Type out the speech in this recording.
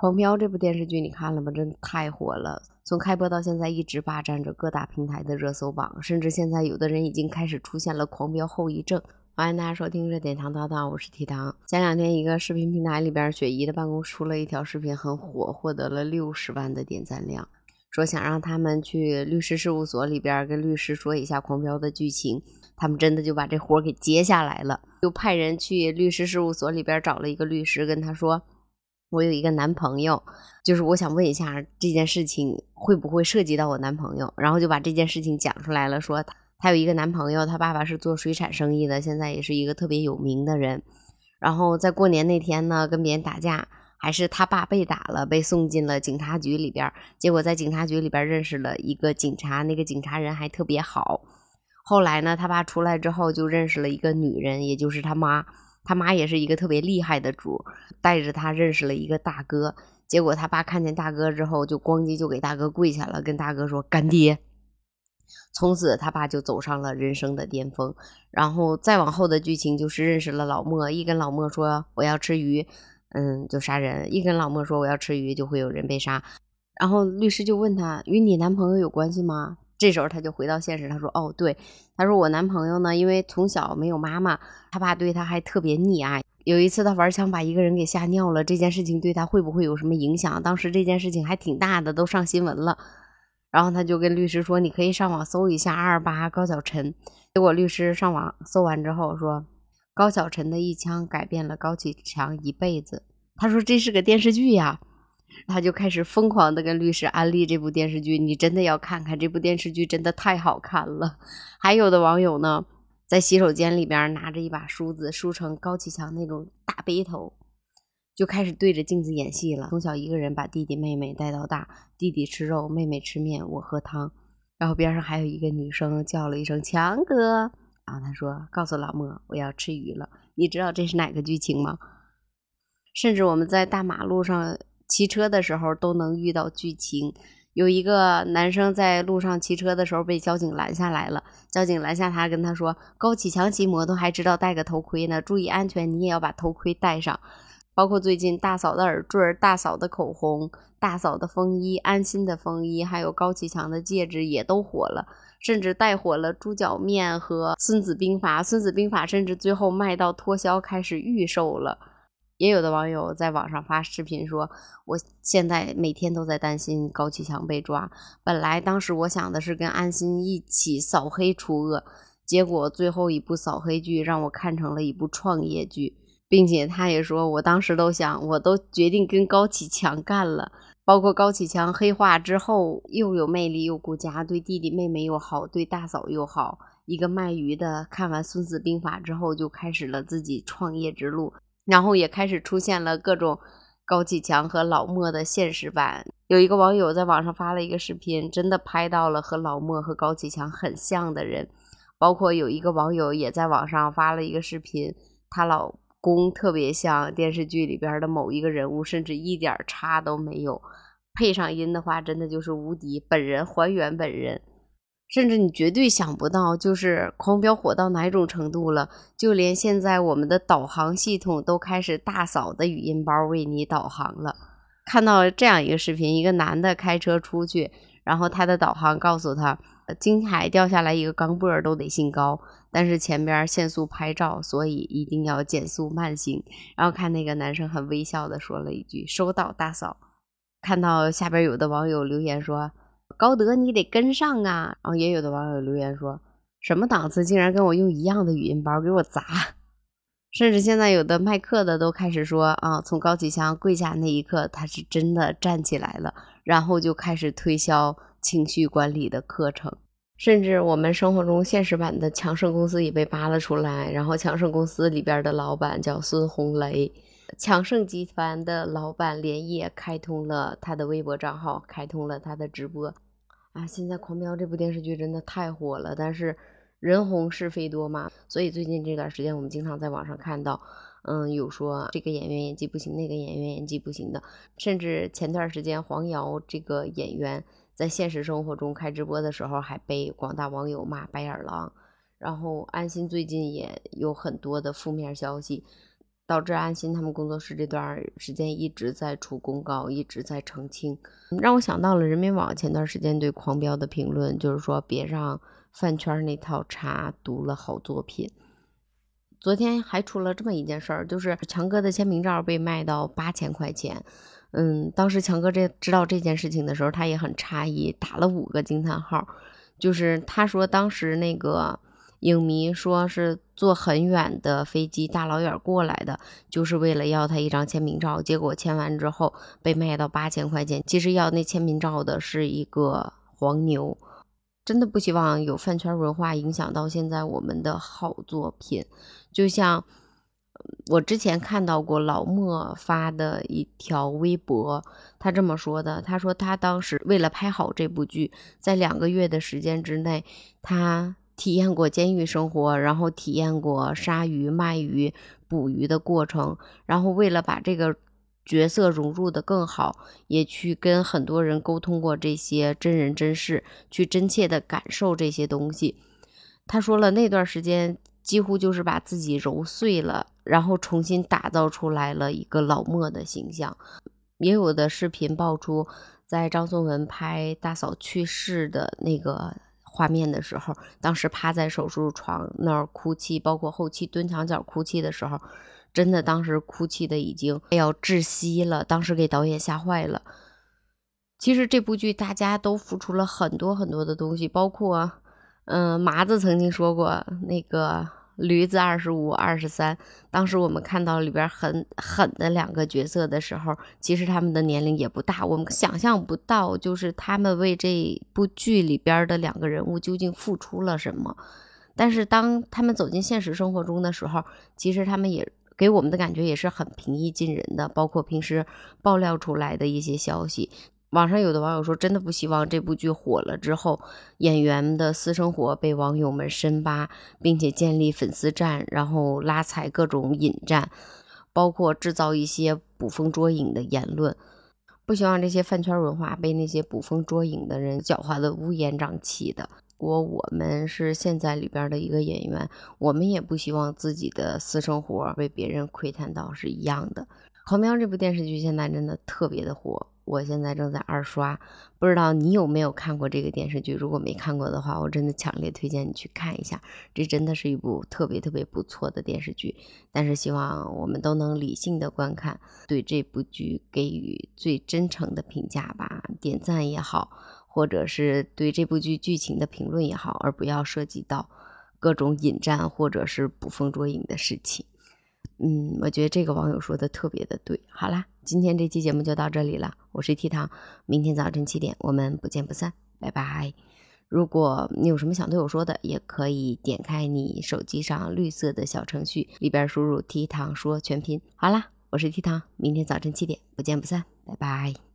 狂飙》这部电视剧你看了吗？真的太火了，从开播到现在一直霸占着各大平台的热搜榜，甚至现在有的人已经开始出现了狂飙后遗症。欢迎大家收听热点糖叨叨，我是提糖。前两天一个视频平台里边，雪姨的办公室出了一条视频，很火，获得了六十万的点赞量。说想让他们去律师事务所里边跟律师说一下狂飙的剧情，他们真的就把这活给接下来了，就派人去律师事务所里边找了一个律师，跟他说：“我有一个男朋友，就是我想问一下这件事情会不会涉及到我男朋友。”然后就把这件事情讲出来了，说。他有一个男朋友，他爸爸是做水产生意的，现在也是一个特别有名的人。然后在过年那天呢，跟别人打架，还是他爸被打了，被送进了警察局里边。结果在警察局里边认识了一个警察，那个警察人还特别好。后来呢，他爸出来之后就认识了一个女人，也就是他妈。他妈也是一个特别厉害的主，带着他认识了一个大哥。结果他爸看见大哥之后，就咣叽就给大哥跪下了，跟大哥说：“干爹。”从此，他爸就走上了人生的巅峰。然后再往后的剧情就是认识了老莫，一跟老莫说我要吃鱼，嗯，就杀人；一跟老莫说我要吃鱼，就会有人被杀。然后律师就问他与你男朋友有关系吗？这时候他就回到现实，他说哦对，他说我男朋友呢，因为从小没有妈妈，他爸对他还特别溺爱。有一次他玩枪把一个人给吓尿了，这件事情对他会不会有什么影响？当时这件事情还挺大的，都上新闻了。然后他就跟律师说：“你可以上网搜一下二二八高晓晨。”结果律师上网搜完之后说：“高晓晨的一枪改变了高启强一辈子。”他说：“这是个电视剧呀。”他就开始疯狂的跟律师安利这部电视剧：“你真的要看看这部电视剧，真的太好看了。”还有的网友呢，在洗手间里边拿着一把梳子梳成高启强那种大背头。就开始对着镜子演戏了。从小一个人把弟弟妹妹带到大，弟弟吃肉，妹妹吃面，我喝汤。然后边上还有一个女生叫了一声“强哥”，然后他说：“告诉老莫，我要吃鱼了。”你知道这是哪个剧情吗？甚至我们在大马路上骑车的时候都能遇到剧情。有一个男生在路上骑车的时候被交警拦下来了，交警拦下他，跟他说：“高启强骑摩托还知道戴个头盔呢，注意安全，你也要把头盔戴上。”包括最近大嫂的耳坠、大嫂的口红、大嫂的风衣、安心的风衣，还有高启强的戒指也都火了，甚至带火了猪脚面和孙子兵法。孙子兵法甚至最后卖到脱销，开始预售了。也有的网友在网上发视频说：“我现在每天都在担心高启强被抓。本来当时我想的是跟安心一起扫黑除恶，结果最后一部扫黑剧让我看成了一部创业剧。”并且他也说，我当时都想，我都决定跟高启强干了。包括高启强黑化之后，又有魅力又顾家，对弟弟妹妹又好，对大嫂又好。一个卖鱼的，看完《孙子兵法》之后，就开始了自己创业之路，然后也开始出现了各种高启强和老莫的现实版。有一个网友在网上发了一个视频，真的拍到了和老莫和高启强很像的人。包括有一个网友也在网上发了一个视频，她老。公特别像电视剧里边的某一个人物，甚至一点差都没有。配上音的话，真的就是无敌，本人还原本人，甚至你绝对想不到，就是狂飙火到哪种程度了。就连现在我们的导航系统都开始大嫂的语音包为你导航了。看到这样一个视频，一个男的开车出去，然后他的导航告诉他。金海掉下来一个钢镚都得姓高，但是前边限速拍照，所以一定要减速慢行。然后看那个男生很微笑的说了一句：“收到，大嫂。”看到下边有的网友留言说：“高德你得跟上啊！”然后也有的网友留言说：“什么档次，竟然跟我用一样的语音包给我砸！”甚至现在有的卖课的都开始说：“啊，从高启强跪下那一刻，他是真的站起来了。”然后就开始推销。情绪管理的课程，甚至我们生活中现实版的强盛公司也被扒了出来。然后强盛公司里边的老板叫孙红雷，强盛集团的老板连夜开通了他的微博账号，开通了他的直播。啊，现在《狂飙》这部电视剧真的太火了，但是人红是非多嘛，所以最近这段时间我们经常在网上看到，嗯，有说这个演员演技不行，那个演员演技不行的，甚至前段时间黄瑶这个演员。在现实生活中开直播的时候，还被广大网友骂白眼狼。然后安心最近也有很多的负面消息，导致安心他们工作室这段时间一直在出公告，一直在澄清，让我想到了人民网前段时间对狂飙的评论，就是说别让饭圈那套茶读了好作品。昨天还出了这么一件事儿，就是强哥的签名照被卖到八千块钱。嗯，当时强哥这知道这件事情的时候，他也很诧异，打了五个惊叹号。就是他说当时那个影迷说是坐很远的飞机，大老远过来的，就是为了要他一张签名照。结果签完之后被卖到八千块钱。其实要那签名照的是一个黄牛。真的不希望有饭圈文化影响到现在我们的好作品，就像我之前看到过老莫发的一条微博，他这么说的：他说他当时为了拍好这部剧，在两个月的时间之内，他体验过监狱生活，然后体验过杀鱼、卖鱼、捕鱼的过程，然后为了把这个。角色融入的更好，也去跟很多人沟通过这些真人真事，去真切的感受这些东西。他说了，那段时间几乎就是把自己揉碎了，然后重新打造出来了一个老莫的形象。也有的视频爆出，在张颂文拍大嫂去世的那个画面的时候，当时趴在手术床那儿哭泣，包括后期蹲墙角哭泣的时候。真的，当时哭泣的已经要窒息了，当时给导演吓坏了。其实这部剧大家都付出了很多很多的东西，包括，嗯，麻子曾经说过那个驴子二十五、二十三。当时我们看到里边很狠的两个角色的时候，其实他们的年龄也不大，我们想象不到，就是他们为这部剧里边的两个人物究竟付出了什么。但是当他们走进现实生活中的时候，其实他们也。给我们的感觉也是很平易近人的，包括平时爆料出来的一些消息。网上有的网友说，真的不希望这部剧火了之后，演员的私生活被网友们深扒，并且建立粉丝站，然后拉踩各种引战，包括制造一些捕风捉影的言论。不希望这些饭圈文化被那些捕风捉影的人狡猾的乌烟瘴气的。如果我们是现在里边的一个演员，我们也不希望自己的私生活被别人窥探到是一样的。《狂飙》这部电视剧现在真的特别的火，我现在正在二刷，不知道你有没有看过这个电视剧？如果没看过的话，我真的强烈推荐你去看一下，这真的是一部特别特别不错的电视剧。但是希望我们都能理性的观看，对这部剧给予最真诚的评价吧，点赞也好。或者是对这部剧剧情的评论也好，而不要涉及到各种引战或者是捕风捉影的事情。嗯，我觉得这个网友说的特别的对。好啦，今天这期节目就到这里了，我是 T 糖，明天早晨七点我们不见不散，拜拜。如果你有什么想对我说的，也可以点开你手机上绿色的小程序里边输入 T 糖说全拼。好啦，我是 T 糖，明天早晨七点不见不散，拜拜。